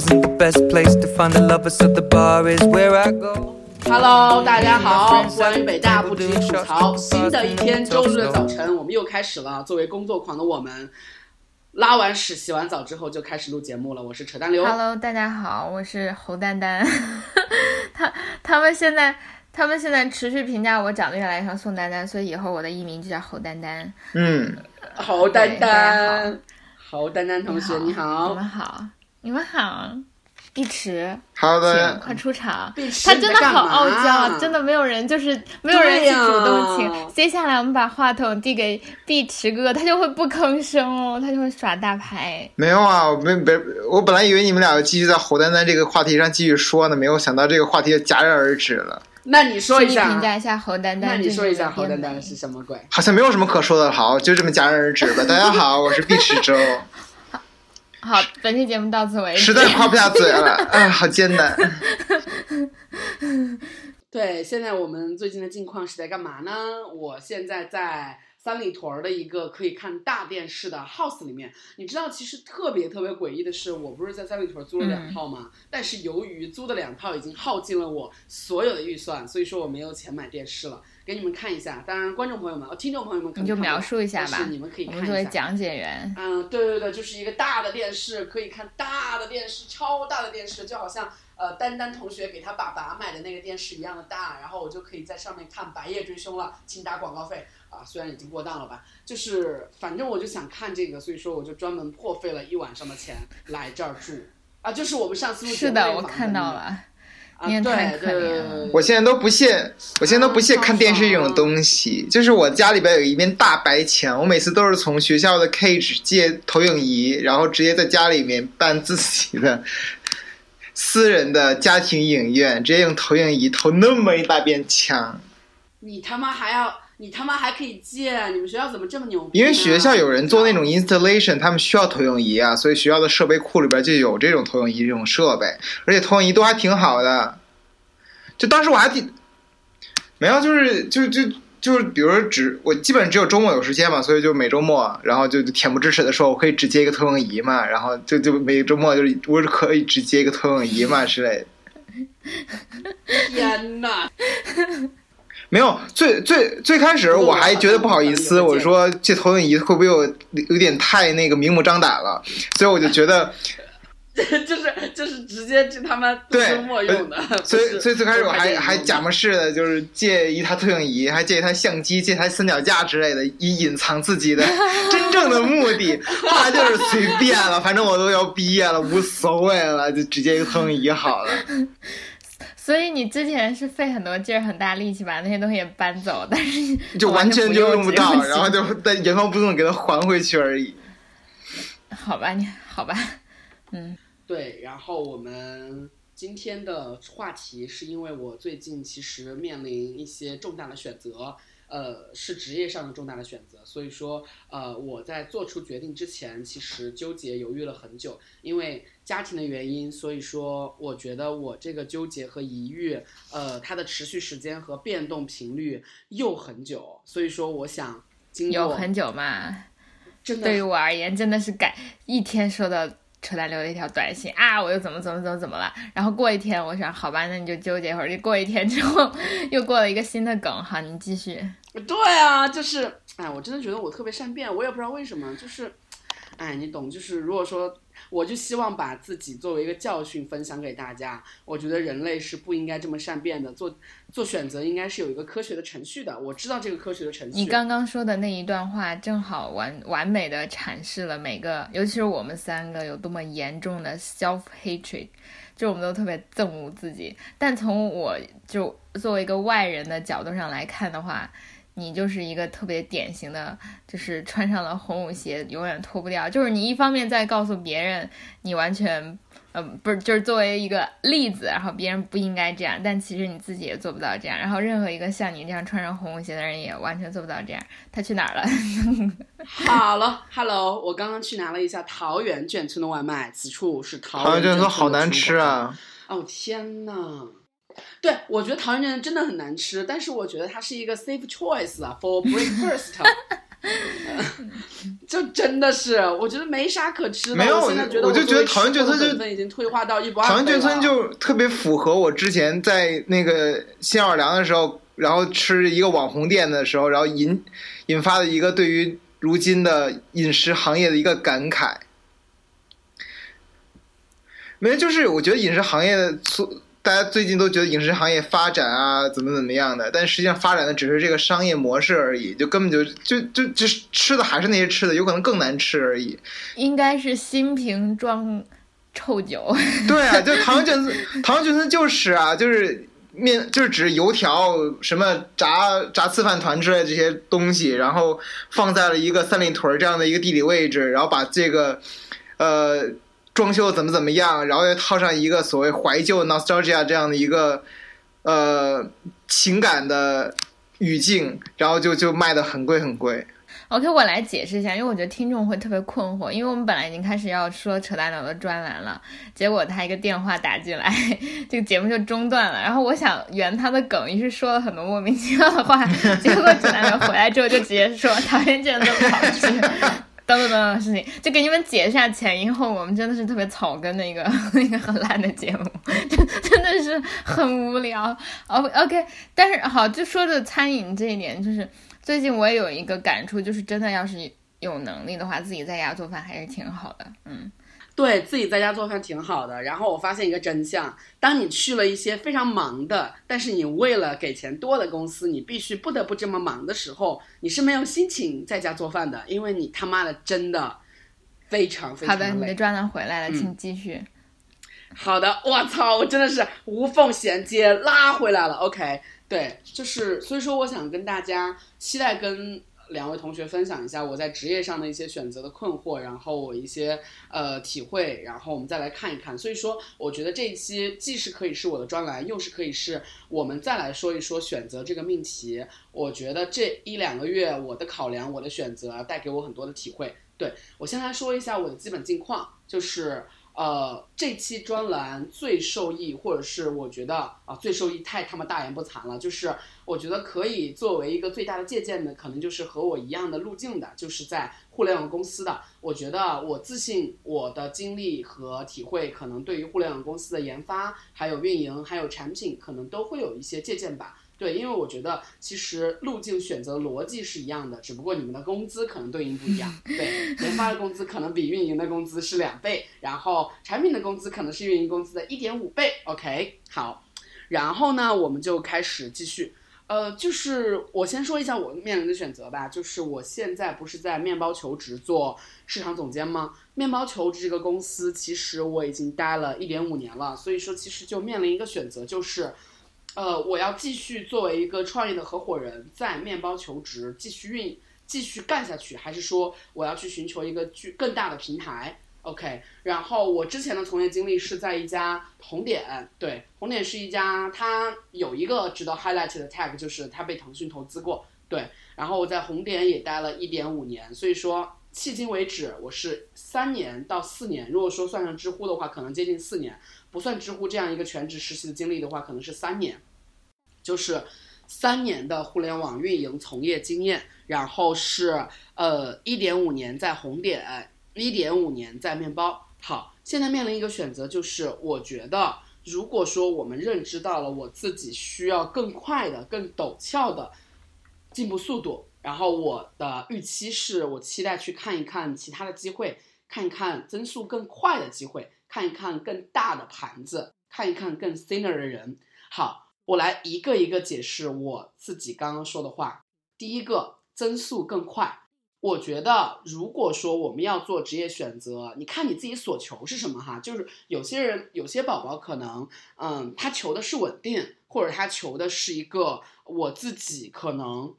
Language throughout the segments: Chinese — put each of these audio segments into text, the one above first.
isn't the best place to find a lover, so the bar is where I go. Hello，大家好，关于北大不止吐槽，新的一天周日的早晨，我们又开始了。作为工作狂的我们，拉完屎、洗完澡之后就开始录节目了。我是扯淡刘。Hello，大家好，我是侯丹丹。他他们现在他们现在持续评价我长得越来越像宋丹丹，所以以后我的艺名就叫侯丹丹。嗯，侯丹丹，侯丹丹同学你好你好。们好，你们好，碧池，好请的，快出场。他真的好傲娇，嘛真的没有人就是没有人去主动请。接下来我们把话筒递给碧池哥哥，他就会不吭声哦，他就会耍大牌。没有啊，我们本我本来以为你们俩要继续在侯丹丹这个话题上继续说呢，没有想到这个话题就戛然而止了，那你说一请你评下，价一下侯丹丹。那你说一下侯丹丹是什么鬼？好像没有什么可说的。好，就这么戛然而止吧。大家好，我是碧池周，好，本期节目到此为止。实在夸不下嘴了，哎，好艰难。对，现在我们最近的近况是在干嘛呢？我现在在三里屯儿的一个可以看大电视的 house 里面。你知道，其实特别特别诡异的是，我不是在三里屯儿租了两套吗？但是由于租的两套已经耗尽了我所有的预算，所以说我没有钱买电视了。给你们看一下，当然观众朋友们、哦听众朋友们可能你就描述一下吧但是你们可以看一下。们作为讲解员，嗯，对对对，就是一个大的电视，可以看大的电视，超大的电视，就好像呃丹丹同学给他爸爸买的那个电视一样的大，然后我就可以在上面看《白夜追凶》了，请打广告费啊，虽然已经过档了吧，就是反正我就想看这个，所以说我就专门破费了一晚上的钱来这儿住啊，就是我们上次录节是的，我看到了。啊，你也对太可对我现在都不屑，我现在都不屑看电视这种东西。就是我家里边有一面大白墙，我每次都是从学校的 Cage 借投影仪，然后直接在家里面办自己的私人的家庭影院，直接用投影仪投那么一大片墙。你他妈还要，你他妈还可以借，你们学校怎么这么牛逼呢？因为学校有人做那种 installation，他们需要投影仪啊，所以学校的设备库里边就有这种投影仪这种设备，而且投影仪都还挺好的。就当时我还挺没有，就是就就就是，比如说只我基本只有周末有时间嘛，所以就每周末，然后就就恬不知耻的说，我可以只接一个投影仪嘛，然后就就每周末就是我是可以只接一个投影仪嘛之类的。天哪！没有，最最最开始我还觉得不好意思，我说这投影仪会不会有有点太那个明目张胆了，所以我就觉得，就是就是直接就他妈对周末用的，所以所以最开始我还还假模似的，就是借一台投影仪，还借一台相机，借一台三脚架之类的，以隐藏自己的 真正的目的。后来就是随便了，反正我都要毕业了，无所谓了，就直接一个投影仪好了。所以你之前是费很多劲儿、很大力气把那些东西也搬走，但是就完全就用不到，然后就但原封不动给它还回去而已。好吧，你好吧，嗯，对，然后我们今天的话题是因为我最近其实面临一些重大的选择，呃，是职业上的重大的选择，所以说，呃，我在做出决定之前，其实纠结犹豫了很久，因为家庭的原因，所以说我觉得我这个纠结和疑虑，呃，它的持续时间和变动频率又很久，所以说我想经过有很久嘛。真的对于我而言，真的是改一天收到扯淡留的一条短信啊，我又怎么怎么怎么怎么了？然后过一天，我想好吧，那你就纠结一会儿。就过一天之后，又过了一个新的梗，好，你继续。对啊，就是，哎，我真的觉得我特别善变，我也不知道为什么，就是，哎，你懂，就是如果说，我就希望把自己作为一个教训分享给大家。我觉得人类是不应该这么善变的，做做选择应该是有一个科学的程序的。我知道这个科学的程序。你刚刚说的那一段话，正好完完美的阐释了每个，尤其是我们三个有多么严重的 self hatred，就我们都特别憎恶自己。但从我就作为一个外人的角度上来看的话，你就是一个特别典型的，就是穿上了红舞鞋永远脱不掉。就是你一方面在告诉别人你完全，呃，不是，就是作为一个例子，然后别人不应该这样，但其实你自己也做不到这样。然后任何一个像你这样穿上红舞鞋的人也完全做不到这样。他去哪儿了？好了，Hello，我刚刚去拿了一下桃园眷村的外卖，此处是桃桃园园卷说好难！吃啊！哦天呐！对，我觉得唐人卷真的很难吃，但是我觉得它是一个 safe choice 啊，for breakfast。就真的是，我觉得没啥可吃的。没有我现在觉得我就觉得作为桃园眷村就已经退化到一不二。桃园眷村就特别符合我之前在那个新奥尔良的时候，然后吃一个网红店的时候，然后引引发的一个对于如今的饮食行业的一个感慨。没有，就是我觉得饮食行业的所，大家最近都觉得影视行业发展啊，怎么怎么样的，但实际上发展的只是这个商业模式而已，就根本就就就就是吃的还是那些吃的，有可能更难吃而已。应该是新瓶装臭酒。对啊，就糖卷子，糖卷子就是啊，就是面，就是指油条、什么炸炸刺饭团之类的这些东西，然后放在了一个三里屯这样的一个地理位置，然后把这个呃装修怎么怎么样，然后又套上一个所谓怀旧 nostalgia 这样的一个呃情感的语境，然后就就卖的很贵很贵。OK，我来解释一下，因为我觉得听众会特别困惑，因为我们本来已经开始要说扯淡鸟的专栏了，结果他一个电话打进来，这个节目就中断了。然后我想圆他的梗，于是说了很多莫名其妙的话，结果扯淡鸟回来之后就直接说讨厌这样的跑去。等等等等的事情，就给你们解释下前因后果。我们真的是特别草根的一个 一个很烂的节目，真 真的是很无聊。O OK，但是好，就说的餐饮这一点，就是最近我也有一个感触，就是真的要是有能力的话，自己在家做饭还是挺好的。嗯，对自己在家做饭挺好的。然后我发现一个真相：当你去了一些非常忙的，但是你为了给钱多的公司，你必须不得不这么忙的时候，你是没有心情在家做饭的，因为你他妈的真的非常非好的，常累。你的专栏回来了，嗯请继续。好的，我操，我真的是无缝衔接拉回来了。OK，对，就是所以说，我想跟大家期待跟两位同学分享一下我在职业上的一些选择的困惑，然后我一些呃体会，然后我们再来看一看。所以说，我觉得这一期既是可以是我的专栏，又是可以是我们再来说一说选择这个命题。我觉得这一两个月我的考量，我的选择带给我很多的体会。对我先来说一下我的基本近况，就是。呃，这期专栏最受益，或者是我觉得啊，最受益太他妈大言不惭了。就是我觉得可以作为一个最大的借鉴的，可能就是和我一样的路径的，就是在互联网公司的。我觉得我自信，我的经历和体会，可能对于互联网公司的研发、还有运营、还有产品，可能都会有一些借鉴吧。对，因为我觉得其实路径选择逻辑是一样的，只不过你们的工资可能对应不一样。对，研发的工资可能比运营的工资是两倍，然后产品的工资可能是运营工资的一点五倍。OK，好，然后呢，我们就开始继续。呃，就是我先说一下我面临的选择吧，就是我现在不是在面包求职做市场总监吗？面包求职这个公司其实我已经待了一点五年了，所以说其实就面临一个选择，就是。呃，我要继续作为一个创业的合伙人，在面包求职继续运继续干下去，还是说我要去寻求一个巨更大的平台？OK，然后我之前的从业经历是在一家红点，对，红点是一家，它有一个值得 highlight 的 tag，就是它被腾讯投资过，对，然后我在红点也待了一点五年，所以说迄今为止我是三年到四年，如果说算上知乎的话，可能接近四年。不算知乎这样一个全职实习的经历的话，可能是三年，就是三年的互联网运营从业经验，然后是呃一点五年在红点，一点五年在面包。好，现在面临一个选择，就是我觉得如果说我们认知到了我自己需要更快的、更陡峭的进步速度，然后我的预期是我期待去看一看其他的机会，看一看增速更快的机会。看一看更大的盘子，看一看更 senior 的人。好，我来一个一个解释我自己刚刚说的话。第一个，增速更快。我觉得，如果说我们要做职业选择，你看你自己所求是什么哈？就是有些人，有些宝宝可能，嗯，他求的是稳定，或者他求的是一个我自己可能。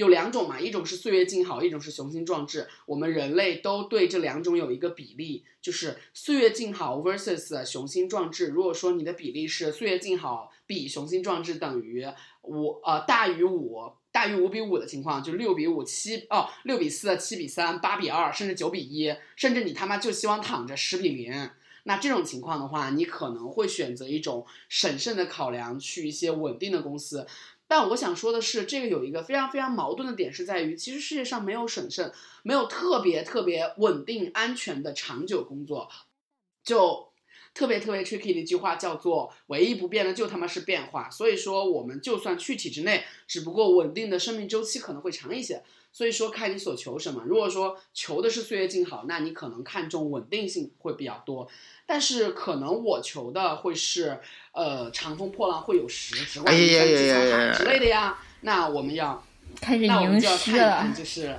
有两种嘛，一种是岁月静好，一种是雄心壮志。我们人类都对这两种有一个比例，就是岁月静好 versus 雄心壮志。如果说你的比例是岁月静好比雄心壮志等于五，呃，大于五，大于五比五的情况，就六比五、七哦，六比四、七比三、八比二，甚至九比一，甚至你他妈就希望躺着十比零。那这种情况的话，你可能会选择一种审慎的考量，去一些稳定的公司。但我想说的是，这个有一个非常非常矛盾的点是在于，其实世界上没有审慎，没有特别特别稳定、安全的长久工作，就。特别特别 tricky 的一句话叫做“唯一不变的就他妈是变化”，所以说我们就算去体制内，只不过稳定的生命周期可能会长一些。所以说看你所求什么。如果说求的是岁月静好，那你可能看重稳定性会比较多。但是可能我求的会是，呃，长风破浪会有时，直挂云帆济沧海之类的呀。那我们要开始那我们就要看一看，。就是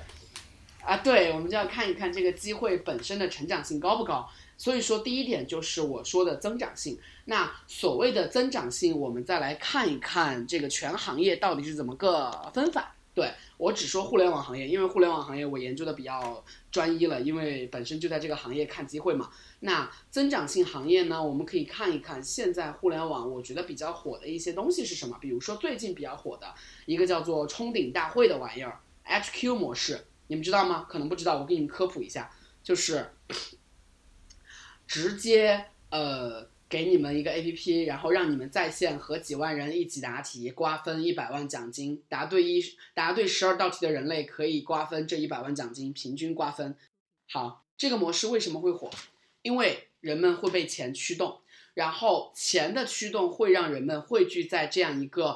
啊，对，我们就要看一看这个机会本身的成长性高不高。所以说，第一点就是我说的增长性。那所谓的增长性，我们再来看一看这个全行业到底是怎么个分法。对我只说互联网行业，因为互联网行业我研究的比较专一了，因为本身就在这个行业看机会嘛。那增长性行业呢，我们可以看一看现在互联网我觉得比较火的一些东西是什么。比如说最近比较火的一个叫做冲顶大会的玩意儿，HQ 模式，你们知道吗？可能不知道，我给你们科普一下，就是直接呃给你们一个 A P P，然后让你们在线和几万人一起答题，瓜分一百万奖金。答对一答对十二道题的人类可以瓜分这一百万奖金，平均瓜分。好，这个模式为什么会火？因为人们会被钱驱动，然后钱的驱动会让人们汇聚在这样一个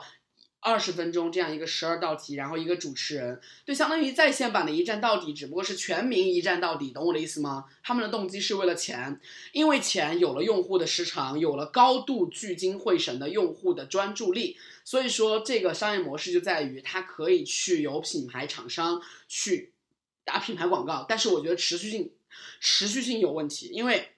二十分钟这样一个十二道题，然后一个主持人，对，相当于在线版的一站到底，只不过是全民一站到底，懂我的意思吗？他们的动机是为了钱，因为钱有了用户的时长，有了高度聚精会神的用户的专注力，所以说这个商业模式就在于它可以去有品牌厂商去打品牌广告，但是我觉得持续性持续性有问题，因为。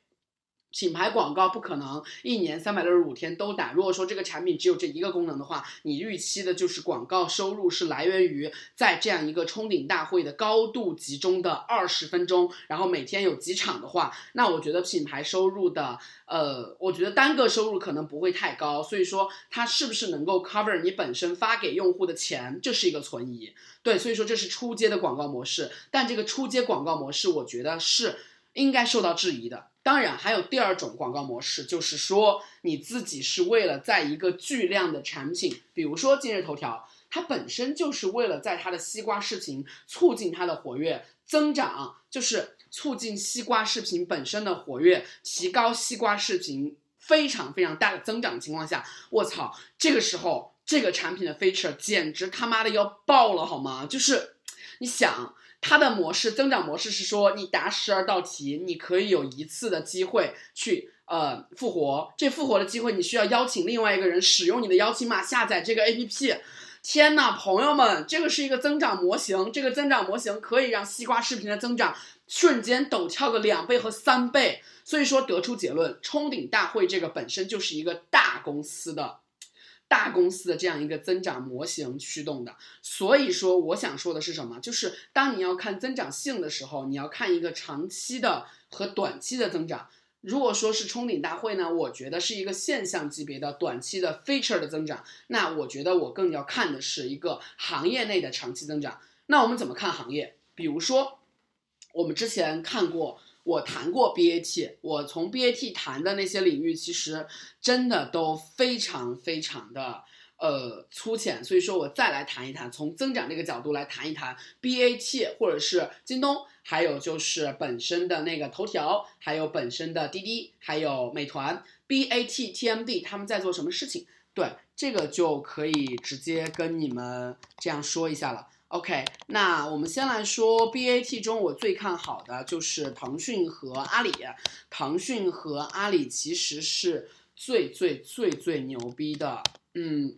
品牌广告不可能一年三百六十五天都打。如果说这个产品只有这一个功能的话，你预期的就是广告收入是来源于在这样一个冲顶大会的高度集中的二十分钟，然后每天有几场的话，那我觉得品牌收入的，呃，我觉得单个收入可能不会太高。所以说它是不是能够 cover 你本身发给用户的钱，这是一个存疑。对，所以说这是出街的广告模式，但这个出街广告模式，我觉得是应该受到质疑的。当然，还有第二种广告模式，就是说你自己是为了在一个巨量的产品，比如说今日头条，它本身就是为了在它的西瓜视频促进它的活跃增长，就是促进西瓜视频本身的活跃，提高西瓜视频非常非常大的增长情况下，我操，这个时候这个产品的 feature 简直他妈的要爆了，好吗？就是你想。它的模式增长模式是说，你答十二道题，你可以有一次的机会去呃复活。这复活的机会，你需要邀请另外一个人使用你的邀请码下载这个 APP。天呐，朋友们，这个是一个增长模型，这个增长模型可以让西瓜视频的增长瞬间陡跳个两倍和三倍。所以说得出结论，冲顶大会这个本身就是一个大公司的。大公司的这样一个增长模型驱动的，所以说我想说的是什么？就是当你要看增长性的时候，你要看一个长期的和短期的增长。如果说是冲顶大会呢，我觉得是一个现象级别的短期的 feature 的增长。那我觉得我更要看的是一个行业内的长期增长。那我们怎么看行业？比如说，我们之前看过。我谈过 BAT，我从 BAT 谈的那些领域，其实真的都非常非常的呃粗浅，所以说我再来谈一谈，从增长这个角度来谈一谈 BAT 或者是京东，还有就是本身的那个头条，还有本身的滴滴，还有美团 BAT TMD 他们在做什么事情？对，这个就可以直接跟你们这样说一下了。OK，那我们先来说 BAT 中我最看好的就是腾讯和阿里。腾讯和阿里其实是最最最最牛逼的，嗯，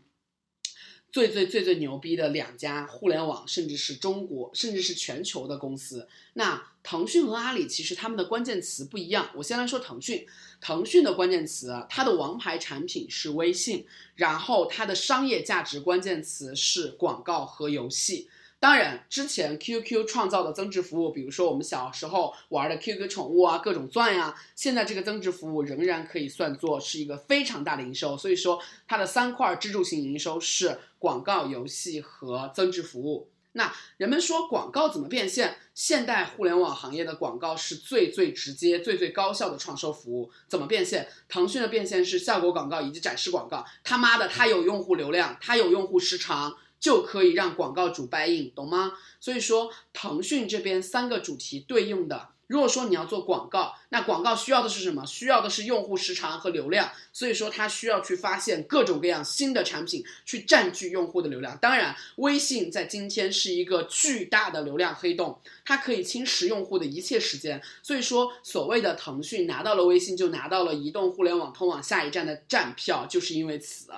最最最最牛逼的两家互联网，甚至是中国，甚至是全球的公司。那腾讯和阿里其实他们的关键词不一样。我先来说腾讯，腾讯的关键词，它的王牌产品是微信，然后它的商业价值关键词是广告和游戏。当然，之前 QQ 创造的增值服务，比如说我们小时候玩的 QQ 宠物啊，各种钻呀，现在这个增值服务仍然可以算作是一个非常大的营收。所以说，它的三块支柱型营收是广告、游戏和增值服务。那人们说广告怎么变现？现代互联网行业的广告是最最直接、最最高效的创收服务。怎么变现？腾讯的变现是效果广告以及展示广告。他妈的，它有用户流量，它有用户时长，就可以让广告主 buy in，懂吗？所以说，腾讯这边三个主题对应的。如果说你要做广告，那广告需要的是什么？需要的是用户时长和流量。所以说，它需要去发现各种各样新的产品，去占据用户的流量。当然，微信在今天是一个巨大的流量黑洞，它可以侵蚀用户的一切时间。所以说，所谓的腾讯拿到了微信，就拿到了移动互联网通往下一站的站票，就是因为此。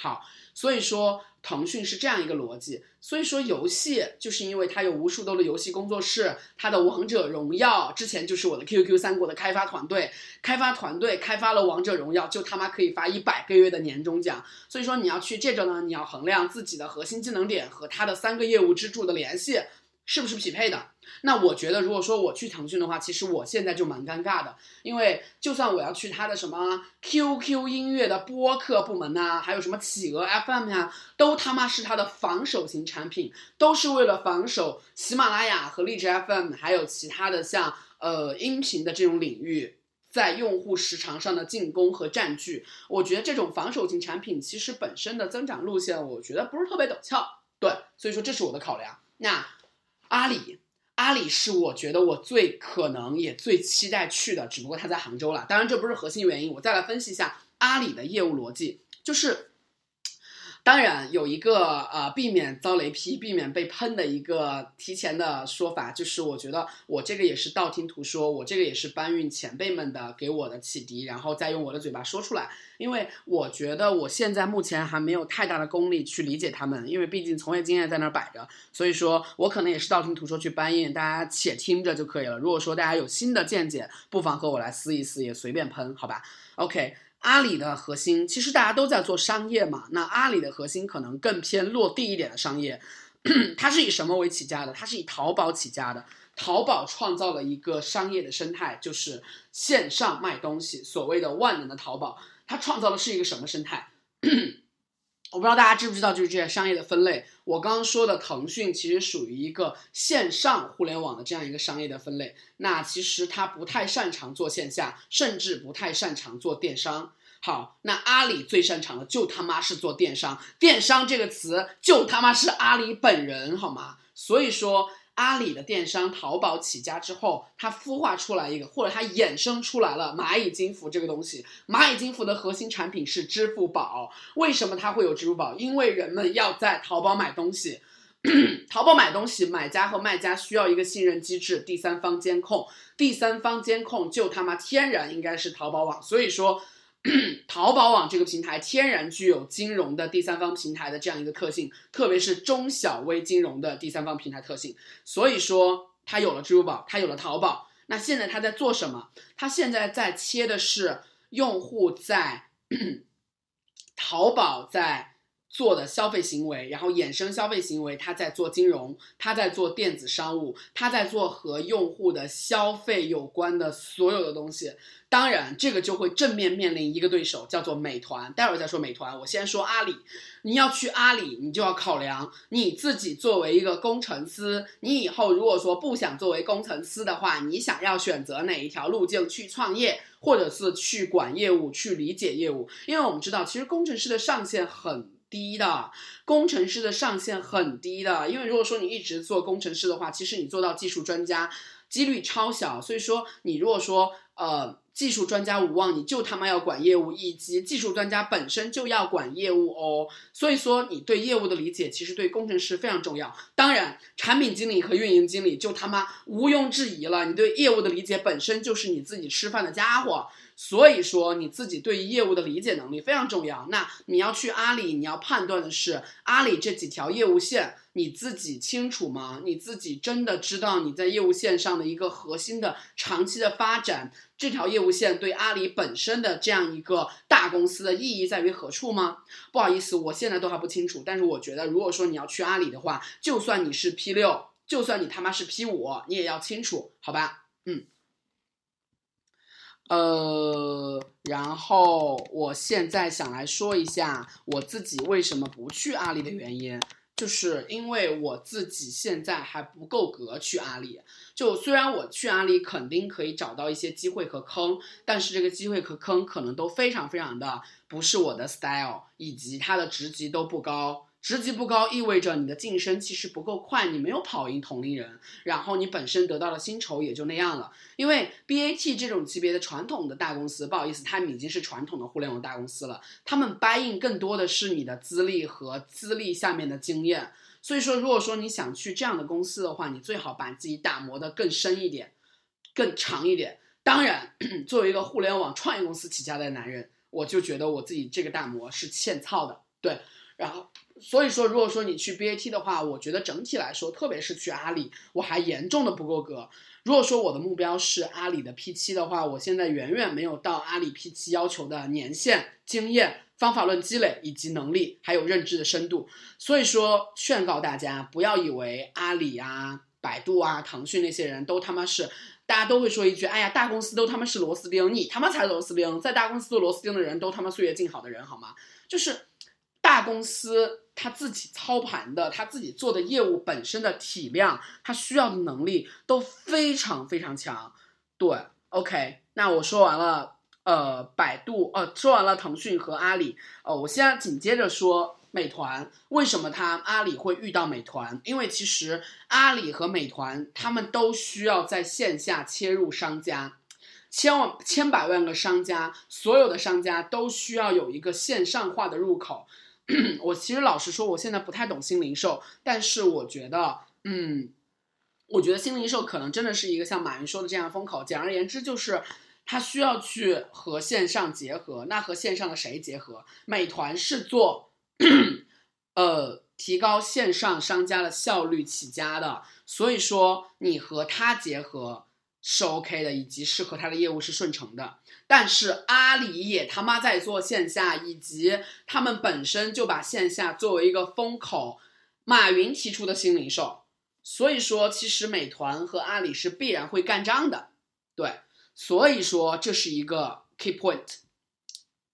好，所以说。腾讯是这样一个逻辑，所以说游戏就是因为它有无数多的游戏工作室，它的王者荣耀之前就是我的 QQ 三国的开发团队，开发团队开发了王者荣耀，就他妈可以发一百个月的年终奖。所以说你要去这个呢，你要衡量自己的核心技能点和它的三个业务支柱的联系。是不是匹配的？那我觉得，如果说我去腾讯的话，其实我现在就蛮尴尬的，因为就算我要去他的什么 QQ 音乐的播客部门呐，还有什么企鹅 FM 呀，都他妈是他的防守型产品，都是为了防守喜马拉雅和荔枝 FM，还有其他的像呃音频的这种领域，在用户时长上的进攻和占据。我觉得这种防守型产品其实本身的增长路线，我觉得不是特别陡峭。对，所以说这是我的考量。那。阿里，阿里是我觉得我最可能也最期待去的，只不过他在杭州了。当然这不是核心原因，我再来分析一下阿里的业务逻辑，就是。当然有一个呃，避免遭雷劈、避免被喷的一个提前的说法，就是我觉得我这个也是道听途说，我这个也是搬运前辈们的给我的启迪，然后再用我的嘴巴说出来。因为我觉得我现在目前还没有太大的功力去理解他们，因为毕竟从业经验在那儿摆着，所以说我可能也是道听途说去搬运，大家且听着就可以了。如果说大家有新的见解，不妨和我来撕一撕，也随便喷，好吧？OK。阿里的核心其实大家都在做商业嘛，那阿里的核心可能更偏落地一点的商业，它是以什么为起家的？它是以淘宝起家的。淘宝创造了一个商业的生态，就是线上卖东西，所谓的万能的淘宝，它创造的是一个什么生态？我不知道大家知不知道，就是这些商业的分类。我刚刚说的腾讯其实属于一个线上互联网的这样一个商业的分类。那其实它不太擅长做线下，甚至不太擅长做电商。好，那阿里最擅长的就他妈是做电商。电商这个词就他妈是阿里本人，好吗？所以说。阿里的电商淘宝起家之后，它孵化出来一个，或者它衍生出来了蚂蚁金服这个东西。蚂蚁金服的核心产品是支付宝。为什么它会有支付宝？因为人们要在淘宝买东西，淘宝买东西，买家和卖家需要一个信任机制，第三方监控。第三方监控就他妈天然应该是淘宝网。所以说。淘宝网这个平台天然具有金融的第三方平台的这样一个特性，特别是中小微金融的第三方平台特性。所以说，它有了支付宝，它有了淘宝。那现在它在做什么？它现在在切的是用户在 淘宝在做的消费行为，然后衍生消费行为，他在做金融，他在做电子商务，他在做和用户的消费有关的所有的东西。当然，这个就会正面面临一个对手，叫做美团。待会儿再说美团，我先说阿里。你要去阿里，你就要考量你自己作为一个工程师，你以后如果说不想作为工程师的话，你想要选择哪一条路径去创业，或者是去管业务、去理解业务？因为我们知道，其实工程师的上限很低的，工程师的上限很低的。因为如果说你一直做工程师的话，其实你做到技术专家几率超小。所以说，你如果说呃。技术专家无望，你就他妈要管业务，以及技术专家本身就要管业务哦。所以说，你对业务的理解其实对工程师非常重要。当然，产品经理和运营经理就他妈毋庸置疑了，你对业务的理解本身就是你自己吃饭的家伙。所以说，你自己对于业务的理解能力非常重要。那你要去阿里，你要判断的是阿里这几条业务线，你自己清楚吗？你自己真的知道你在业务线上的一个核心的长期的发展，这条业务线对阿里本身的这样一个大公司的意义在于何处吗？不好意思，我现在都还不清楚。但是我觉得，如果说你要去阿里的话，就算你是 P 六，就算你他妈是 P 五，你也要清楚，好吧？嗯。呃，然后我现在想来说一下我自己为什么不去阿里的原因。就是因为我自己现在还不够格去阿里。就虽然我去阿里肯定可以找到一些机会和坑，但是这个机会和坑可能都非常非常的不是我的 style，以及它的职级都不高。职级不高意味着你的晋升其实不够快，你没有跑赢同龄人，然后你本身得到的薪酬也就那样了。因为 BAT 这种级别的传统的大公司，不好意思，他们已经是传统的互联网大公司了，他们 buy in 更多的是你的资历和资历下面的经验。所以说，如果说你想去这样的公司的话，你最好把自己打磨的更深一点，更长一点。当然，作为一个互联网创业公司起家的男人，我就觉得我自己这个打磨是欠操的。对，然后。所以说，如果说你去 BAT 的话，我觉得整体来说，特别是去阿里，我还严重的不够格。如果说我的目标是阿里的 P7 的话，我现在远远没有到阿里 P7 要求的年限、经验、方法论积累以及能力，还有认知的深度。所以说，劝告大家不要以为阿里啊、百度啊、腾讯那些人都他妈是，大家都会说一句，哎呀，大公司都他妈是螺丝钉，你他妈才是螺丝钉，在大公司做螺丝钉的人都他妈岁月静好的人好吗？就是大公司。他自己操盘的，他自己做的业务本身的体量，他需要的能力都非常非常强。对，OK，那我说完了，呃，百度，呃，说完了腾讯和阿里，呃，我现在紧接着说美团。为什么他阿里会遇到美团？因为其实阿里和美团他们都需要在线下切入商家，千万千百万个商家，所有的商家都需要有一个线上化的入口。我其实老实说，我现在不太懂新零售，但是我觉得，嗯，我觉得新零售可能真的是一个像马云说的这样风口。简而言之，就是它需要去和线上结合。那和线上的谁结合？美团是做，呃，提高线上商家的效率起家的，所以说你和它结合是 OK 的，以及是和他的业务是顺承的。但是阿里也他妈在做线下，以及他们本身就把线下作为一个风口，马云提出的新零售，所以说其实美团和阿里是必然会干仗的，对，所以说这是一个 key point。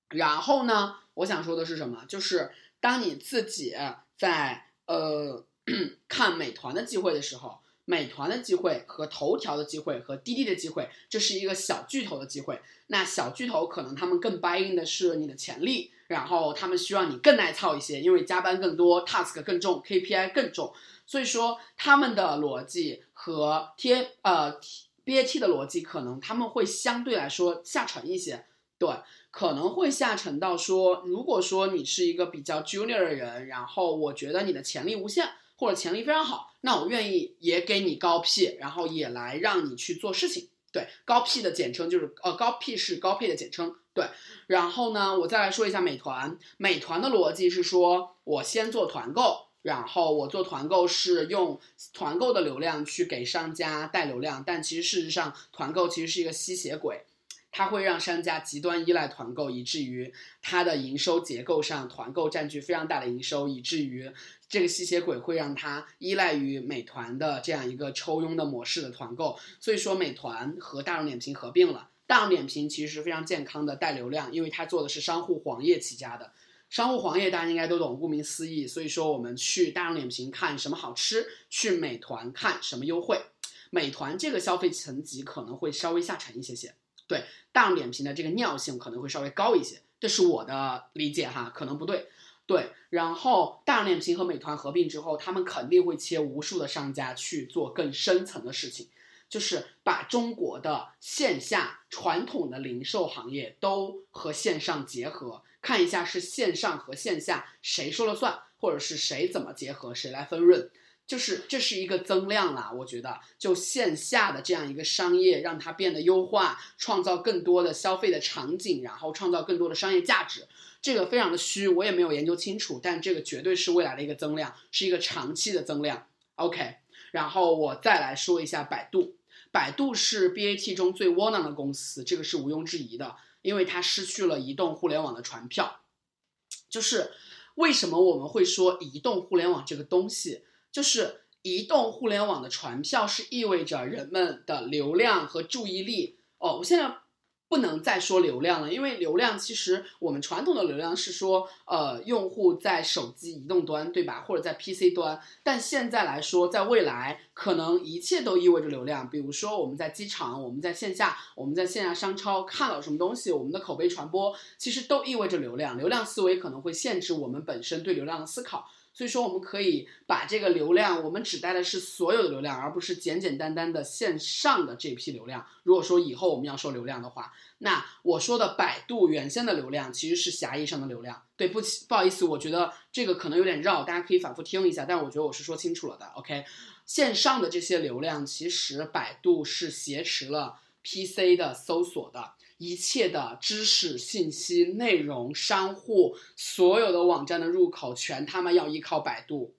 然后呢，我想说的是什么？就是当你自己在呃 看美团的机会的时候。美团的机会和头条的机会和滴滴的机会，这是一个小巨头的机会。那小巨头可能他们更 buying 的是你的潜力，然后他们需要你更耐操一些，因为加班更多，task 更重，KPI 更重。所以说他们的逻辑和 T 呃 BAT 的逻辑可能他们会相对来说下沉一些，对，可能会下沉到说，如果说你是一个比较 junior 的人，然后我觉得你的潜力无限。或者潜力非常好，那我愿意也给你高 P，然后也来让你去做事情。对，高 P 的简称就是呃高 P 是高配的简称。对，然后呢，我再来说一下美团。美团的逻辑是说，我先做团购，然后我做团购是用团购的流量去给商家带流量，但其实事实上团购其实是一个吸血鬼。它会让商家极端依赖团购，以至于它的营收结构上，团购占据非常大的营收，以至于这个吸血鬼会让它依赖于美团的这样一个抽佣的模式的团购。所以说，美团和大众点评合并了。大众点评其实是非常健康的带流量，因为它做的是商户黄页起家的。商户黄页大家应该都懂，顾名思义。所以说，我们去大众点评看什么好吃，去美团看什么优惠。美团这个消费层级可能会稍微下沉一些些。对大众点评的这个尿性可能会稍微高一些，这是我的理解哈，可能不对。对，然后大众点评和美团合并之后，他们肯定会切无数的商家去做更深层的事情，就是把中国的线下传统的零售行业都和线上结合，看一下是线上和线下谁说了算，或者是谁怎么结合，谁来分润。就是这是一个增量啦，我觉得就线下的这样一个商业，让它变得优化，创造更多的消费的场景，然后创造更多的商业价值，这个非常的虚，我也没有研究清楚，但这个绝对是未来的一个增量，是一个长期的增量。OK，然后我再来说一下百度，百度是 BAT 中最窝囊的公司，这个是毋庸置疑的，因为它失去了移动互联网的传票。就是为什么我们会说移动互联网这个东西？就是移动互联网的传票是意味着人们的流量和注意力哦。我现在不能再说流量了，因为流量其实我们传统的流量是说，呃，用户在手机移动端，对吧？或者在 PC 端。但现在来说，在未来可能一切都意味着流量。比如说我们在机场，我们在线下，我们在线下商超看到什么东西，我们的口碑传播，其实都意味着流量。流量思维可能会限制我们本身对流量的思考。所以说，我们可以把这个流量，我们指代的是所有的流量，而不是简简单单的线上的这批流量。如果说以后我们要说流量的话，那我说的百度原先的流量其实是狭义上的流量。对不起，不好意思，我觉得这个可能有点绕，大家可以反复听一下。但我觉得我是说清楚了的。OK，线上的这些流量，其实百度是挟持了 PC 的搜索的。一切的知识、信息、内容、商户，所有的网站的入口，全他妈要依靠百度，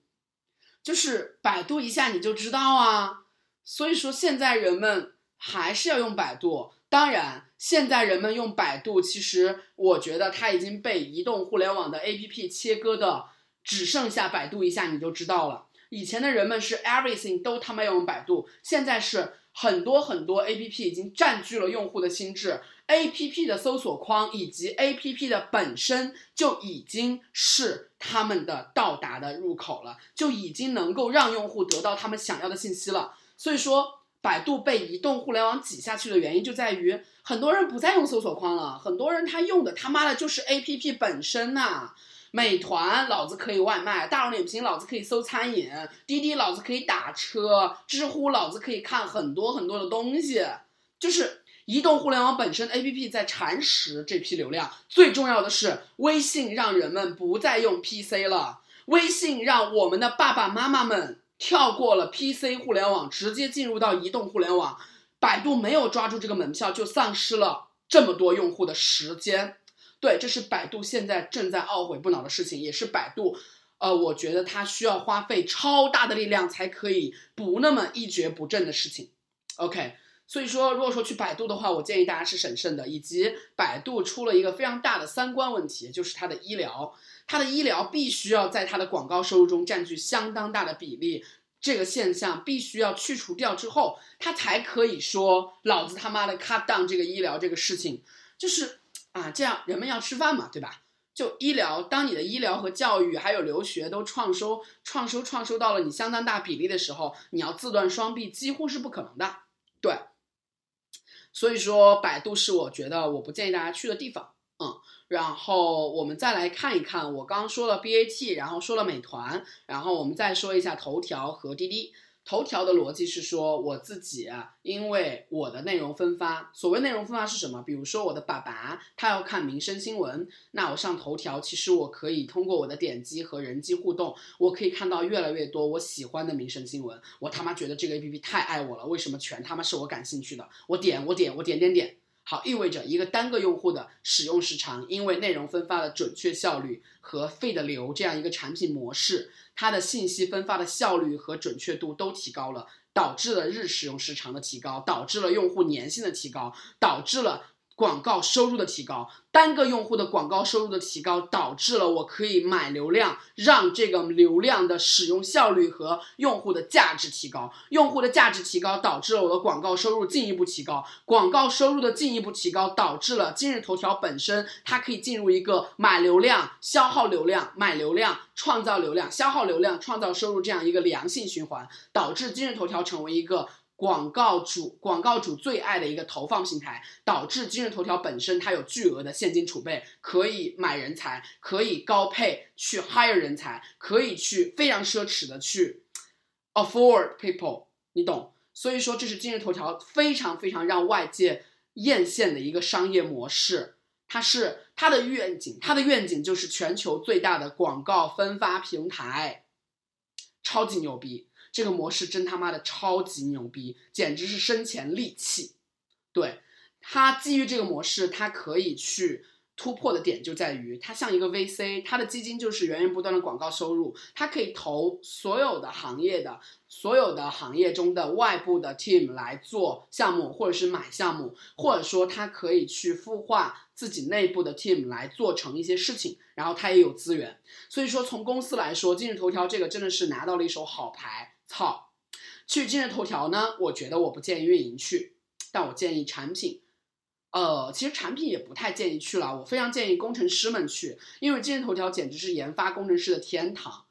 就是百度一下你就知道啊。所以说，现在人们还是要用百度。当然，现在人们用百度，其实我觉得它已经被移动互联网的 APP 切割的，只剩下百度一下你就知道了。以前的人们是 everything 都他妈要用百度，现在是很多很多 APP 已经占据了用户的心智。A P P 的搜索框以及 A P P 的本身就已经是他们的到达的入口了，就已经能够让用户得到他们想要的信息了。所以说，百度被移动互联网挤下去的原因就在于，很多人不再用搜索框了，很多人他用的他妈的就是 A P P 本身呐。美团老子可以外卖，大众点评老子可以搜餐饮，滴滴老子可以打车，知乎老子可以看很多很多的东西，就是。移动互联网本身 A P P 在蚕食这批流量，最重要的是微信让人们不再用 P C 了，微信让我们的爸爸妈妈们跳过了 P C 互联网，直接进入到移动互联网。百度没有抓住这个门票，就丧失了这么多用户的时间。对，这是百度现在正在懊悔不恼的事情，也是百度，呃，我觉得它需要花费超大的力量才可以不那么一蹶不振的事情。OK。所以说，如果说去百度的话，我建议大家是审慎的。以及百度出了一个非常大的三观问题，就是它的医疗，它的医疗必须要在它的广告收入中占据相当大的比例。这个现象必须要去除掉之后，它才可以说老子他妈的 cut down 这个医疗这个事情，就是啊，这样人们要吃饭嘛，对吧？就医疗，当你的医疗和教育还有留学都创收、创收、创收到了你相当大比例的时候，你要自断双臂几乎是不可能的，对。所以说，百度是我觉得我不建议大家去的地方，嗯，然后我们再来看一看，我刚说了 BAT，然后说了美团，然后我们再说一下头条和滴滴。头条的逻辑是说，我自己因为我的内容分发，所谓内容分发是什么？比如说我的爸爸他要看民生新闻，那我上头条，其实我可以通过我的点击和人机互动，我可以看到越来越多我喜欢的民生新闻。我他妈觉得这个 A P P 太爱我了，为什么全他妈是我感兴趣的？我点我点我点点点。好，意味着一个单个用户的使用时长，因为内容分发的准确效率和费的流这样一个产品模式，它的信息分发的效率和准确度都提高了，导致了日使用时长的提高，导致了用户粘性的提高，导致了。广告收入的提高，单个用户的广告收入的提高，导致了我可以买流量，让这个流量的使用效率和用户的价值提高。用户的价值提高，导致了我的广告收入进一步提高。广告收入的进一步提高，导致了今日头条本身它可以进入一个买流量、消耗流量、买流量、创造流量、消耗流量、创造收入这样一个良性循环，导致今日头条成为一个。广告主广告主最爱的一个投放平台，导致今日头条本身它有巨额的现金储备，可以买人才，可以高配去 hire 人才，可以去非常奢侈的去 afford people，你懂？所以说这是今日头条非常非常让外界艳羡的一个商业模式。它是它的愿景，它的愿景就是全球最大的广告分发平台，超级牛逼。这个模式真他妈的超级牛逼，简直是生前利器。对它基于这个模式，它可以去突破的点就在于，它像一个 VC，它的基金就是源源不断的广告收入，它可以投所有的行业的所有的行业中的外部的 team 来做项目，或者是买项目，或者说它可以去孵化自己内部的 team 来做成一些事情，然后它也有资源。所以说从公司来说，今日头条这个真的是拿到了一手好牌。操，去今日头条呢？我觉得我不建议运营去，但我建议产品，呃，其实产品也不太建议去了，我非常建议工程师们去，因为今日头条简直是研发工程师的天堂。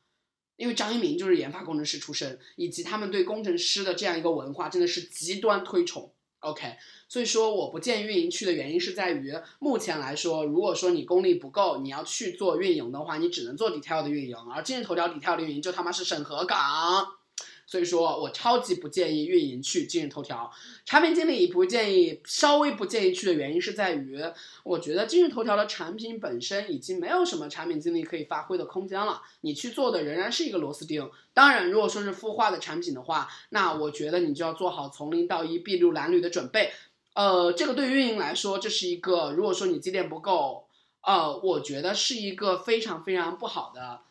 因为张一鸣就是研发工程师出身，以及他们对工程师的这样一个文化真的是极端推崇。OK，所以说我不建议运营去的原因是在于，目前来说，如果说你功力不够，你要去做运营的话，你只能做 detail 的运营，而今日头条 detail 的运营就他妈是审核岗。所以说我超级不建议运营去今日头条，产品经理不建议，稍微不建议去的原因是在于，我觉得今日头条的产品本身已经没有什么产品经理可以发挥的空间了，你去做的仍然是一个螺丝钉。当然，如果说是孵化的产品的话，那我觉得你就要做好从零到一、筚路蓝缕的准备。呃，这个对于运营来说，这是一个如果说你积淀不够，呃，我觉得是一个非常非常不好的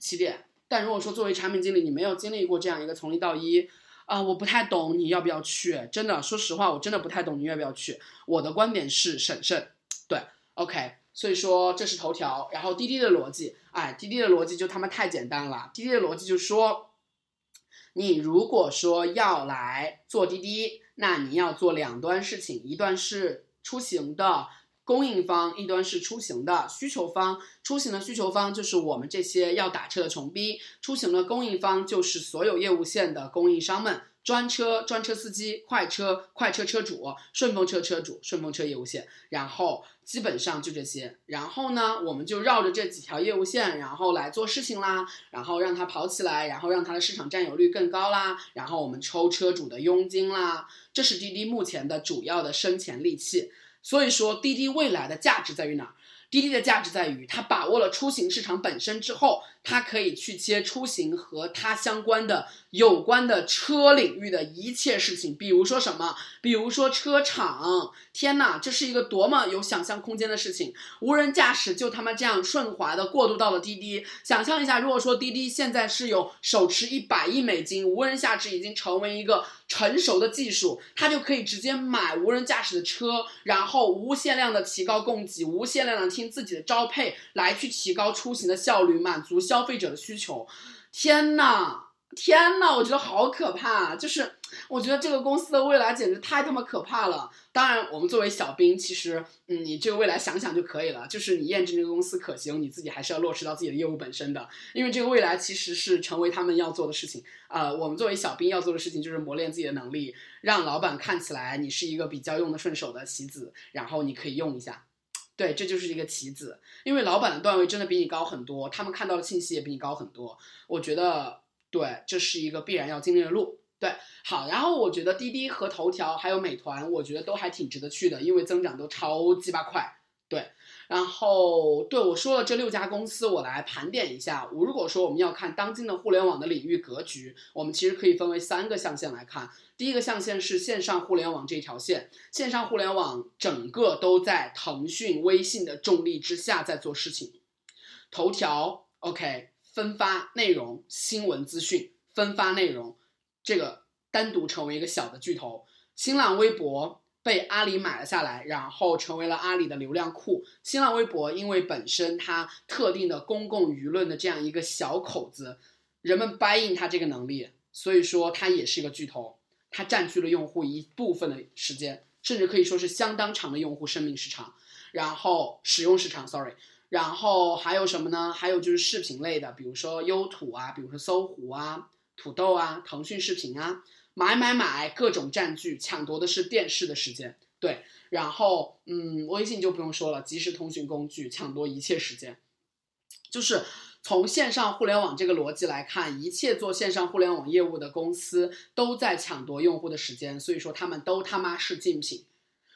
起点。但如果说作为产品经理，你没有经历过这样一个从零到一，啊，我不太懂你要不要去。真的，说实话，我真的不太懂你要不要去。我的观点是审慎，对，OK。所以说这是头条，然后滴滴的逻辑，哎，滴滴的逻辑就他妈太简单了。滴滴的逻辑就说，你如果说要来做滴滴，那你要做两端事情，一段是出行的。供应方一端是出行的需求方，出行的需求方就是我们这些要打车的穷逼；出行的供应方就是所有业务线的供应商们，专车、专车司机、快车、快车车主、顺风车车主、顺风车业务线。然后基本上就这些。然后呢，我们就绕着这几条业务线，然后来做事情啦，然后让它跑起来，然后让它的市场占有率更高啦，然后我们抽车主的佣金啦。这是滴滴目前的主要的生钱利器。所以说，滴滴未来的价值在于哪？滴滴的价值在于，它把握了出行市场本身之后，它可以去接出行和它相关的、有关的车领域的一切事情。比如说什么？比如说车厂。天哪，这是一个多么有想象空间的事情！无人驾驶就他妈这样顺滑的过渡到了滴滴。想象一下，如果说滴滴现在是有手持一百亿美金，无人驾驶已经成为一个成熟的技术，它就可以直接买无人驾驶的车，然后无限量的提高供给，无限量的。听自己的招配来去提高出行的效率，满足消费者的需求。天呐，天呐，我觉得好可怕！就是我觉得这个公司的未来简直太他妈可怕了。当然，我们作为小兵，其实嗯，你这个未来想想就可以了。就是你验证这个公司可行，你自己还是要落实到自己的业务本身的。因为这个未来其实是成为他们要做的事情。呃，我们作为小兵要做的事情就是磨练自己的能力，让老板看起来你是一个比较用的顺手的棋子，然后你可以用一下。对，这就是一个棋子，因为老板的段位真的比你高很多，他们看到的信息也比你高很多。我觉得，对，这是一个必然要经历的路。对，好，然后我觉得滴滴和头条还有美团，我觉得都还挺值得去的，因为增长都超鸡巴快。对，然后对我说了这六家公司，我来盘点一下。如果说我们要看当今的互联网的领域格局，我们其实可以分为三个象限来看。第一个象限是线上互联网这条线，线上互联网整个都在腾讯、微信的重力之下在做事情。头条 OK 分发内容、新闻资讯分发内容，这个单独成为一个小的巨头。新浪微博被阿里买了下来，然后成为了阿里的流量库。新浪微博因为本身它特定的公共舆论的这样一个小口子，人们 buy in 它这个能力，所以说它也是一个巨头。它占据了用户一部分的时间，甚至可以说是相当长的用户生命时长，然后使用时长，sorry，然后还有什么呢？还有就是视频类的，比如说优土啊，比如说搜狐啊、土豆啊、腾讯视频啊，买买买，各种占据，抢夺的是电视的时间，对，然后嗯，微信就不用说了，即时通讯工具抢夺一切时间，就是。从线上互联网这个逻辑来看，一切做线上互联网业务的公司都在抢夺用户的时间，所以说他们都他妈是竞品。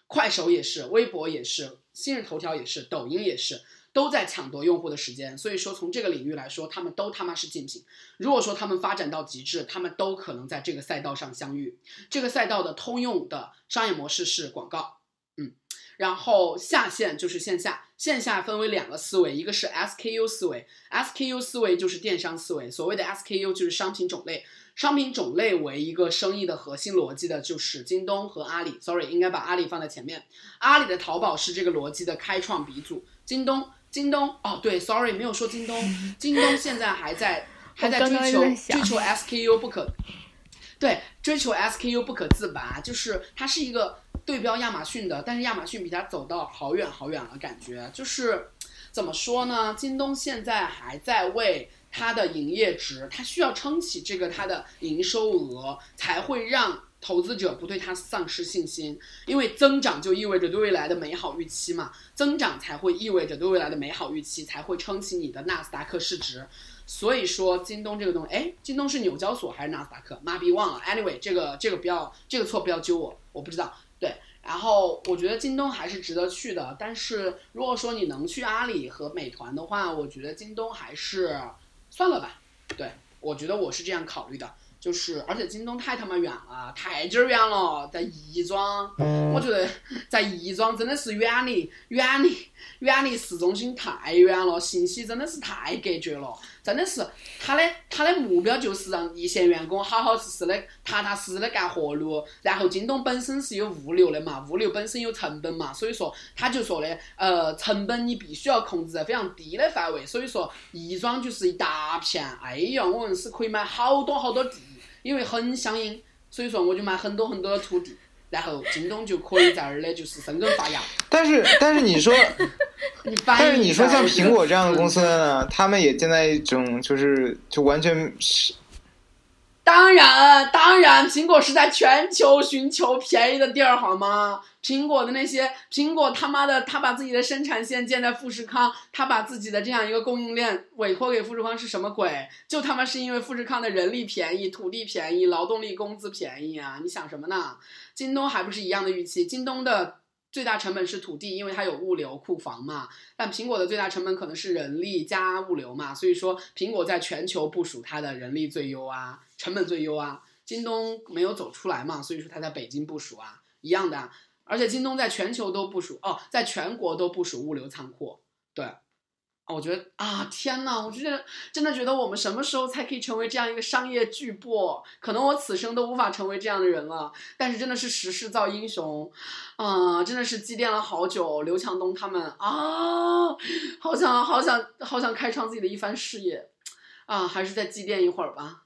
快手也是，微博也是，今日头条也是，抖音也是，都在抢夺用户的时间。所以说从这个领域来说，他们都他妈是竞品。如果说他们发展到极致，他们都可能在这个赛道上相遇。这个赛道的通用的商业模式是广告。嗯然后下线就是线下，线下分为两个思维，一个是 SKU 思维，SKU 思维就是电商思维。所谓的 SKU 就是商品种类，商品种类为一个生意的核心逻辑的，就是京东和阿里。Sorry，应该把阿里放在前面。阿里的淘宝是这个逻辑的开创鼻祖。京东，京东，哦对，Sorry，没有说京东。京东现在还在还在追求追求 SKU 不可，对，追求 SKU 不可自拔，就是它是一个。对标亚马逊的，但是亚马逊比它走到好远好远了，感觉就是怎么说呢？京东现在还在为它的营业值，它需要撑起这个它的营收额，才会让投资者不对它丧失信心，因为增长就意味着对未来的美好预期嘛，增长才会意味着对未来的美好预期，才会撑起你的纳斯达克市值。所以说，京东这个东西，哎，京东是纽交所还是纳斯达克？妈逼忘了。Anyway，这个这个不要，这个错不要揪我，我不知道。对，然后我觉得京东还是值得去的，但是如果说你能去阿里和美团的话，我觉得京东还是算了吧。对，我觉得我是这样考虑的。就是，而且京东太他妈远了，太鸡儿远了，在亦庄，我觉得在亦庄真的是远离远离远离市中心太远了，信息真的是太隔绝了，真的是他的他的目标就是让一线员工好好实实的、踏踏实实的干活路，然后京东本身是有物流的嘛，物流本身有成本嘛，所以说他就说的，呃，成本你必须要控制在非常低的范围，所以说亦庄就是一大片，哎呀，我们是可以买好多好多地。因为很相应，所以说我就买很多很多的土地，然后京东就可以在那儿的就是生根发芽。但是但是你说，但是你说像苹果这样的公司他们也现在一种就是就完全是当然，当然，苹果是在全球寻求便宜的地儿，好吗？苹果的那些，苹果他妈的，他把自己的生产线建在富士康，他把自己的这样一个供应链委托给富士康是什么鬼？就他妈是因为富士康的人力便宜、土地便宜、劳动力工资便宜啊！你想什么呢？京东还不是一样的预期？京东的最大成本是土地，因为它有物流库房嘛。但苹果的最大成本可能是人力加物流嘛，所以说苹果在全球部署它的人力最优啊，成本最优啊。京东没有走出来嘛，所以说它在北京部署啊，一样的。而且京东在全球都部署哦，在全国都部署物流仓库。对，啊我觉得啊，天呐，我觉得真的觉得我们什么时候才可以成为这样一个商业巨擘？可能我此生都无法成为这样的人了。但是真的是时势造英雄，啊、真的是积淀了好久。刘强东他们啊，好想好想好想开创自己的一番事业，啊，还是再积淀一会儿吧。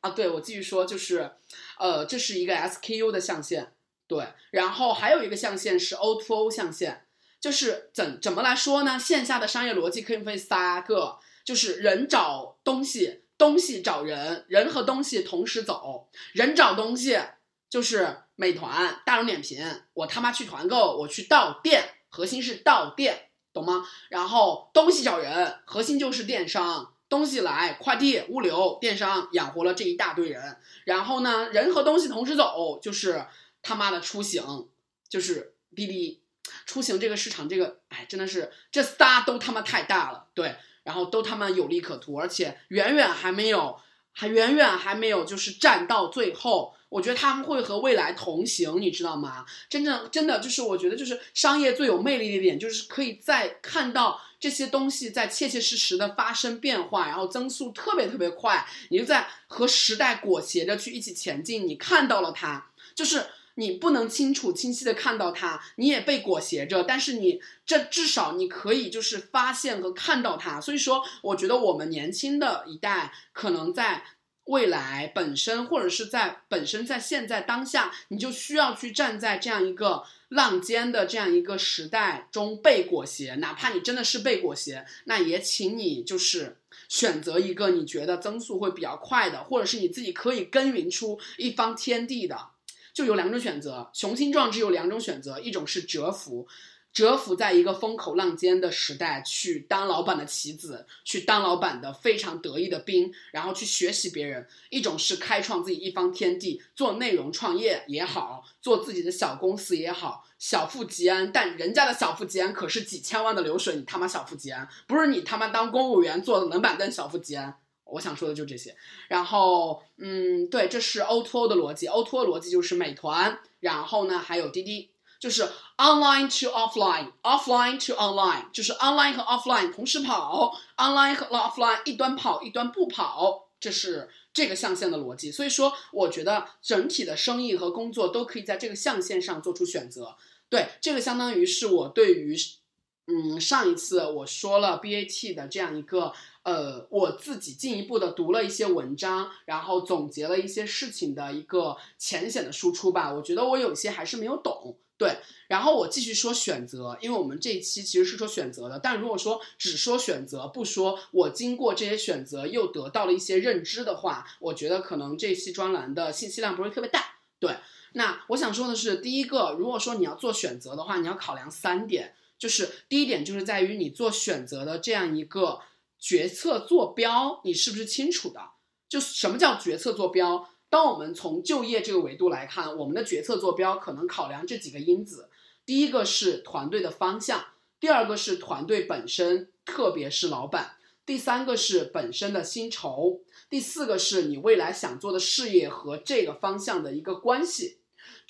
啊，对，我继续说，就是，呃，这是一个 SKU 的象限，对，然后还有一个象限是 O2O O 象限，就是怎怎么来说呢？线下的商业逻辑可以分三个，就是人找东西，东西找人，人和东西同时走。人找东西就是美团、大众点评，我他妈去团购，我去到店，核心是到店，懂吗？然后东西找人，核心就是电商。东西来，快递、物流、电商养活了这一大堆人。然后呢，人和东西同时走，就是他妈的出行，就是滴滴出行这个市场，这个哎，真的是这仨都他妈太大了，对，然后都他妈有利可图，而且远远还没有，还远远还没有就是站到最后。我觉得他们会和未来同行，你知道吗？真正真的就是，我觉得就是商业最有魅力的一点，就是可以在看到这些东西在切切实实的发生变化，然后增速特别特别快，你就在和时代裹挟着去一起前进。你看到了它，就是你不能清楚清晰的看到它，你也被裹挟着，但是你这至少你可以就是发现和看到它。所以说，我觉得我们年轻的一代可能在。未来本身，或者是在本身在现在当下，你就需要去站在这样一个浪尖的这样一个时代中被裹挟，哪怕你真的是被裹挟，那也请你就是选择一个你觉得增速会比较快的，或者是你自己可以耕耘出一方天地的，就有两种选择，雄心壮志有两种选择，一种是蛰伏。蛰伏在一个风口浪尖的时代，去当老板的棋子，去当老板的非常得意的兵，然后去学习别人；一种是开创自己一方天地，做内容创业也好，做自己的小公司也好，小富即安。但人家的小富即安可是几千万的流水，你他妈小富即安，不是你他妈当公务员坐冷板凳小富即安。我想说的就这些。然后，嗯，对，这是 O2O 的逻辑，O2O 逻辑就是美团，然后呢还有滴滴。就是 online to offline，offline to online，就是 online 和 offline 同时跑，online 和 offline 一端跑一端不跑，这是这个象限的逻辑。所以说，我觉得整体的生意和工作都可以在这个象限上做出选择。对，这个相当于是我对于，嗯，上一次我说了 BAT 的这样一个，呃，我自己进一步的读了一些文章，然后总结了一些事情的一个浅显的输出吧。我觉得我有些还是没有懂，对。然后我继续说选择，因为我们这一期其实是说选择的，但如果说只说选择，不说我经过这些选择又得到了一些认知的话，我觉得可能这期专栏的信息量不是特别大，对。那我想说的是，第一个，如果说你要做选择的话，你要考量三点。就是第一点，就是在于你做选择的这样一个决策坐标，你是不是清楚的？就什么叫决策坐标？当我们从就业这个维度来看，我们的决策坐标可能考量这几个因子：第一个是团队的方向，第二个是团队本身，特别是老板；第三个是本身的薪酬；第四个是你未来想做的事业和这个方向的一个关系。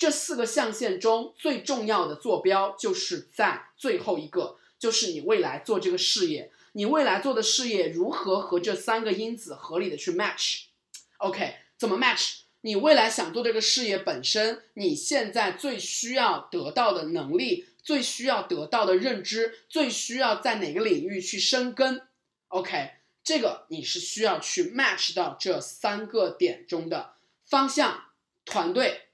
这四个象限中最重要的坐标就是在最后一个，就是你未来做这个事业，你未来做的事业如何和这三个因子合理的去 match？OK，怎么 match？你未来想做这个事业本身，你现在最需要得到的能力，最需要得到的认知，最需要在哪个领域去生根？OK，这个你是需要去 match 到这三个点中的方向、团队。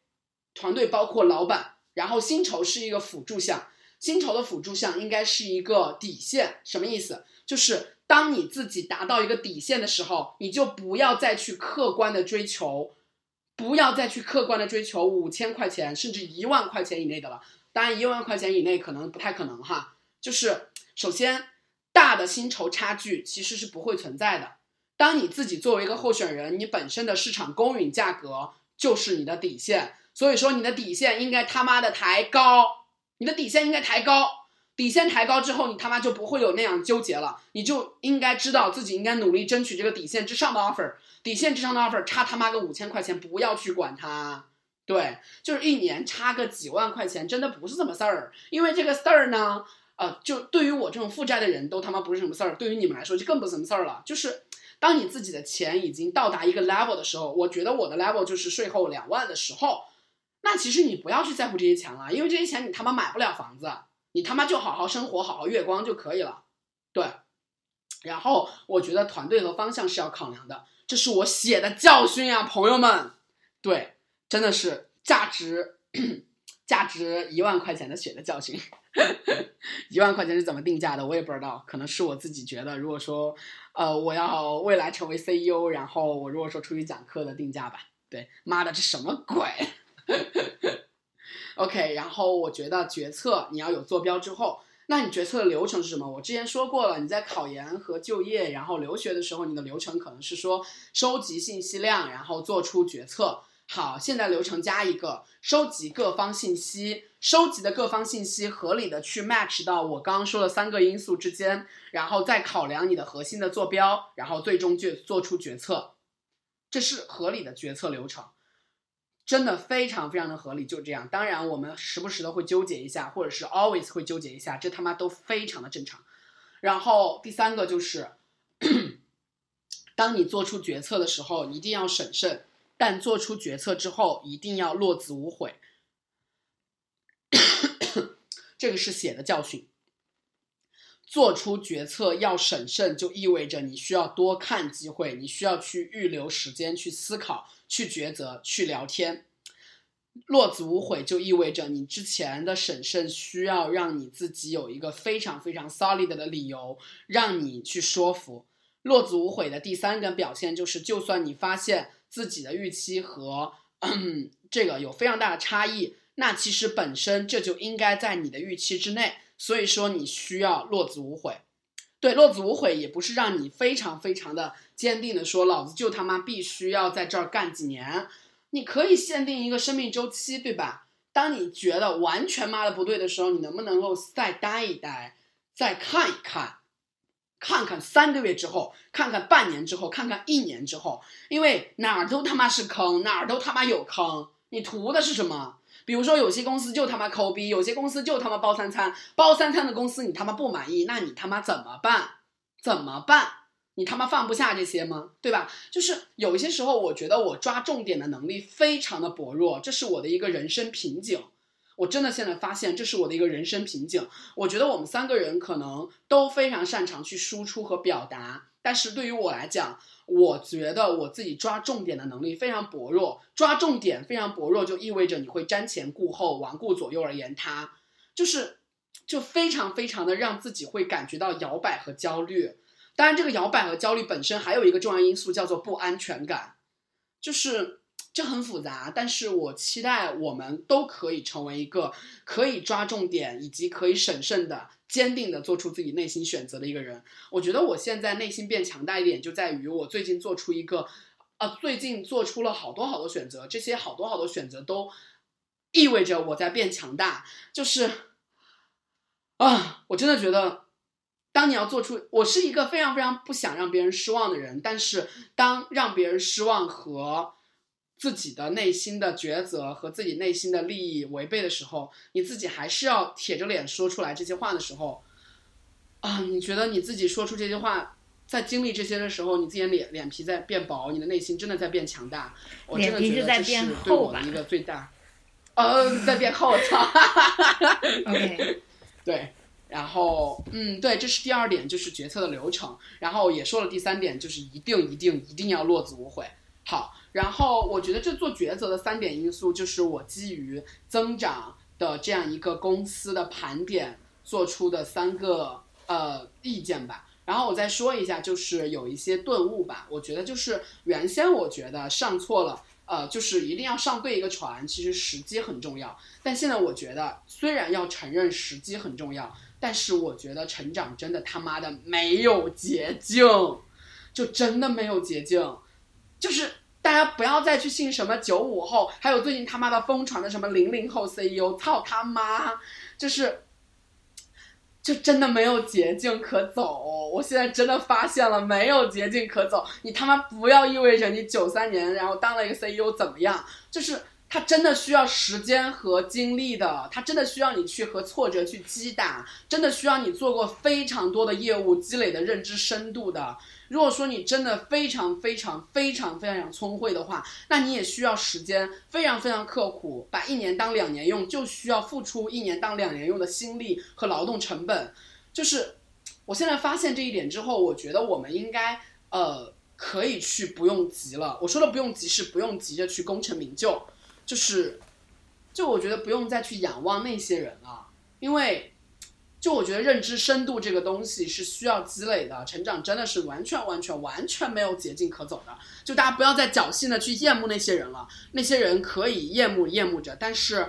团队包括老板，然后薪酬是一个辅助项，薪酬的辅助项应该是一个底线，什么意思？就是当你自己达到一个底线的时候，你就不要再去客观的追求，不要再去客观的追求五千块钱甚至一万块钱以内的了。当然，一万块钱以内可能不太可能哈。就是首先，大的薪酬差距其实是不会存在的。当你自己作为一个候选人，你本身的市场公允价格就是你的底线。所以说你的底线应该他妈的抬高，你的底线应该抬高，底线抬高之后，你他妈就不会有那样纠结了，你就应该知道自己应该努力争取这个底线之上的 offer，底线之上的 offer 差他妈个五千块钱，不要去管它，对，就是一年差个几万块钱，真的不是什么事儿，因为这个事儿呢，呃，就对于我这种负债的人都他妈不是什么事儿，对于你们来说就更不是什么事儿了，就是当你自己的钱已经到达一个 level 的时候，我觉得我的 level 就是税后两万的时候。那其实你不要去在乎这些钱了，因为这些钱你他妈买不了房子，你他妈就好好生活，好好月光就可以了。对，然后我觉得团队和方向是要考量的，这是我血的教训呀，朋友们。对，真的是价值价值一万块钱的血的教训。一万块钱是怎么定价的？我也不知道，可能是我自己觉得，如果说呃我要未来成为 CEO，然后我如果说出去讲课的定价吧。对，妈的，这什么鬼 OK，然后我觉得决策你要有坐标之后，那你决策的流程是什么？我之前说过了，你在考研和就业，然后留学的时候，你的流程可能是说收集信息量，然后做出决策。好，现在流程加一个收集各方信息，收集的各方信息合理的去 match 到我刚刚说的三个因素之间，然后再考量你的核心的坐标，然后最终就做出决策，这是合理的决策流程。真的非常非常的合理，就这样。当然，我们时不时的会纠结一下，或者是 always 会纠结一下，这他妈都非常的正常。然后第三个就是，当你做出决策的时候，一定要审慎，但做出决策之后，一定要落子无悔。这个是写的教训。做出决策要审慎，就意味着你需要多看机会，你需要去预留时间去思考。去抉择，去聊天，落子无悔就意味着你之前的审慎需要让你自己有一个非常非常 solid 的理由，让你去说服。落子无悔的第三个表现就是，就算你发现自己的预期和这个有非常大的差异，那其实本身这就应该在你的预期之内，所以说你需要落子无悔。对，落子无悔也不是让你非常非常的坚定的说，老子就他妈必须要在这儿干几年。你可以限定一个生命周期，对吧？当你觉得完全妈的不对的时候，你能不能够再待一待，再看一看，看看三个月之后，看看半年之后，看看一年之后，因为哪儿都他妈是坑，哪儿都他妈有坑，你图的是什么？比如说，有些公司就他妈抠逼，有些公司就他妈包三餐，包三餐的公司你他妈不满意，那你他妈怎么办？怎么办？你他妈放不下这些吗？对吧？就是有一些时候，我觉得我抓重点的能力非常的薄弱，这是我的一个人生瓶颈。我真的现在发现这是我的一个人生瓶颈。我觉得我们三个人可能都非常擅长去输出和表达，但是对于我来讲，我觉得我自己抓重点的能力非常薄弱。抓重点非常薄弱，就意味着你会瞻前顾后、顽顾左右而言他，就是就非常非常的让自己会感觉到摇摆和焦虑。当然，这个摇摆和焦虑本身还有一个重要因素叫做不安全感，就是这很复杂。但是我期待我们都可以成为一个可以抓重点以及可以审慎的、坚定的做出自己内心选择的一个人。我觉得我现在内心变强大一点，就在于我最近做出一个，呃，最近做出了好多好多选择，这些好多好多选择都意味着我在变强大。就是啊，我真的觉得。当你要做出，我是一个非常非常不想让别人失望的人，但是当让别人失望和自己的内心的抉择和自己内心的利益违背的时候，你自己还是要铁着脸说出来这些话的时候，啊，你觉得你自己说出这些话，在经历这些的时候，你自己的脸脸皮在变薄，你的内心真的在变强大。我真的觉得这是对我的一个最大，呃，在变厚，操。OK，对。然后，嗯，对，这是第二点，就是决策的流程。然后也说了第三点，就是一定一定一定要落子无悔。好，然后我觉得这做抉择的三点因素，就是我基于增长的这样一个公司的盘点做出的三个呃意见吧。然后我再说一下，就是有一些顿悟吧。我觉得就是原先我觉得上错了。呃，就是一定要上对一个船，其实时机很重要。但现在我觉得，虽然要承认时机很重要，但是我觉得成长真的他妈的没有捷径，就真的没有捷径。就是大家不要再去信什么九五后，还有最近他妈的疯传的什么零零后 CEO，操他妈，就是。就真的没有捷径可走，我现在真的发现了没有捷径可走。你他妈不要意味着你九三年然后当了一个 CEO 怎么样？就是他真的需要时间和精力的，他真的需要你去和挫折去击打，真的需要你做过非常多的业务积累的认知深度的。如果说你真的非常非常非常非常想聪慧的话，那你也需要时间，非常非常刻苦，把一年当两年用，就需要付出一年当两年用的心力和劳动成本。就是，我现在发现这一点之后，我觉得我们应该呃可以去不用急了。我说的不用急是不用急着去功成名就，就是，就我觉得不用再去仰望那些人了，因为。就我觉得认知深度这个东西是需要积累的，成长真的是完全完全完全没有捷径可走的。就大家不要再侥幸的去羡慕那些人了，那些人可以厌恶厌恶着，但是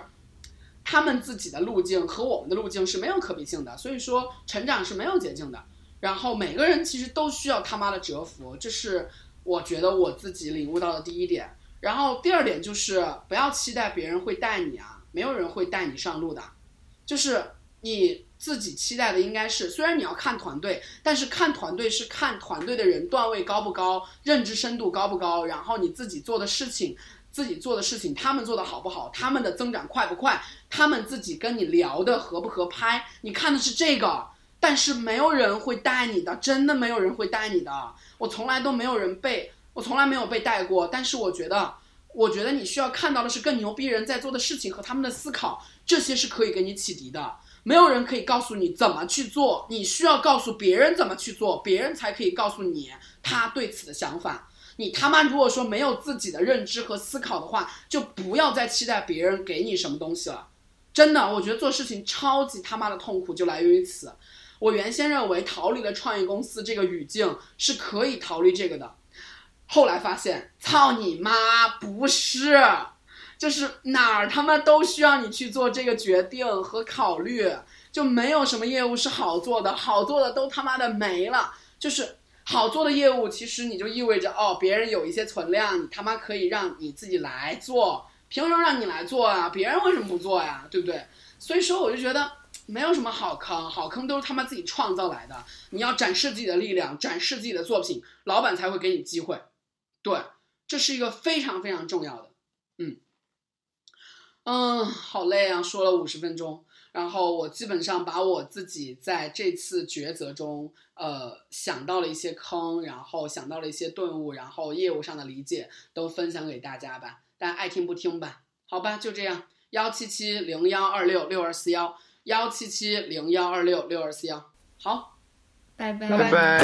他们自己的路径和我们的路径是没有可比性的。所以说，成长是没有捷径的。然后每个人其实都需要他妈的折服，这是我觉得我自己领悟到的第一点。然后第二点就是不要期待别人会带你啊，没有人会带你上路的，就是你。自己期待的应该是，虽然你要看团队，但是看团队是看团队的人段位高不高，认知深度高不高，然后你自己做的事情，自己做的事情，他们做的好不好，他们的增长快不快，他们自己跟你聊的合不合拍，你看的是这个，但是没有人会带你的，真的没有人会带你的，我从来都没有人被，我从来没有被带过，但是我觉得，我觉得你需要看到的是更牛逼人在做的事情和他们的思考，这些是可以给你启迪的。没有人可以告诉你怎么去做，你需要告诉别人怎么去做，别人才可以告诉你他对此的想法。你他妈如果说没有自己的认知和思考的话，就不要再期待别人给你什么东西了。真的，我觉得做事情超级他妈的痛苦就来源于此。我原先认为逃离了创业公司这个语境是可以逃离这个的，后来发现，操你妈，不是。就是哪儿他妈都需要你去做这个决定和考虑，就没有什么业务是好做的，好做的都他妈的没了。就是好做的业务，其实你就意味着哦，别人有一些存量，你他妈可以让你自己来做，凭什么让你来做啊？别人为什么不做呀？对不对？所以说，我就觉得没有什么好坑，好坑都是他妈自己创造来的。你要展示自己的力量，展示自己的作品，老板才会给你机会。对，这是一个非常非常重要的，嗯。嗯，好累啊！说了五十分钟，然后我基本上把我自己在这次抉择中，呃，想到了一些坑，然后想到了一些顿悟，然后业务上的理解都分享给大家吧。大家爱听不听吧？好吧，就这样。幺七七零幺二六六二四幺，幺七七零幺二六六二四幺。好，拜拜拜拜